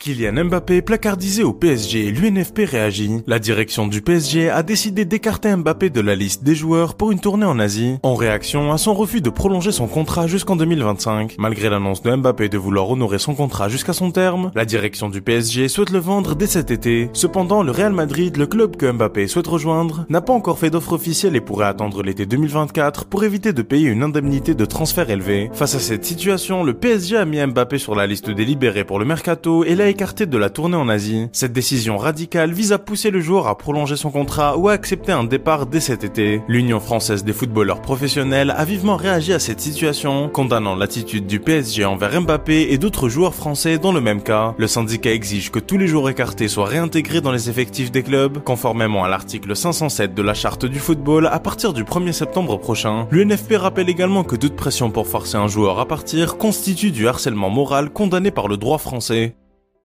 Kylian Mbappé placardisé au PSG, l'UNFP réagit. La direction du PSG a décidé d'écarter Mbappé de la liste des joueurs pour une tournée en Asie, en réaction à son refus de prolonger son contrat jusqu'en 2025. Malgré l'annonce de Mbappé de vouloir honorer son contrat jusqu'à son terme, la direction du PSG souhaite le vendre dès cet été. Cependant, le Real Madrid, le club que Mbappé souhaite rejoindre, n'a pas encore fait d'offre officielle et pourrait attendre l'été 2024 pour éviter de payer une indemnité de transfert élevée. Face à cette situation, le PSG a mis Mbappé sur la liste des libérés pour le mercato et l'a écarté de la tournée en Asie. Cette décision radicale vise à pousser le joueur à prolonger son contrat ou à accepter un départ dès cet été. L'Union française des footballeurs professionnels a vivement réagi à cette situation, condamnant l'attitude du PSG envers Mbappé et d'autres joueurs français dans le même cas. Le syndicat exige que tous les joueurs écartés soient réintégrés dans les effectifs des clubs, conformément à l'article 507 de la charte du football à partir du 1er septembre prochain. L'UNFP rappelle également que toute pression pour forcer un joueur à partir constitue du harcèlement moral condamné par le droit français.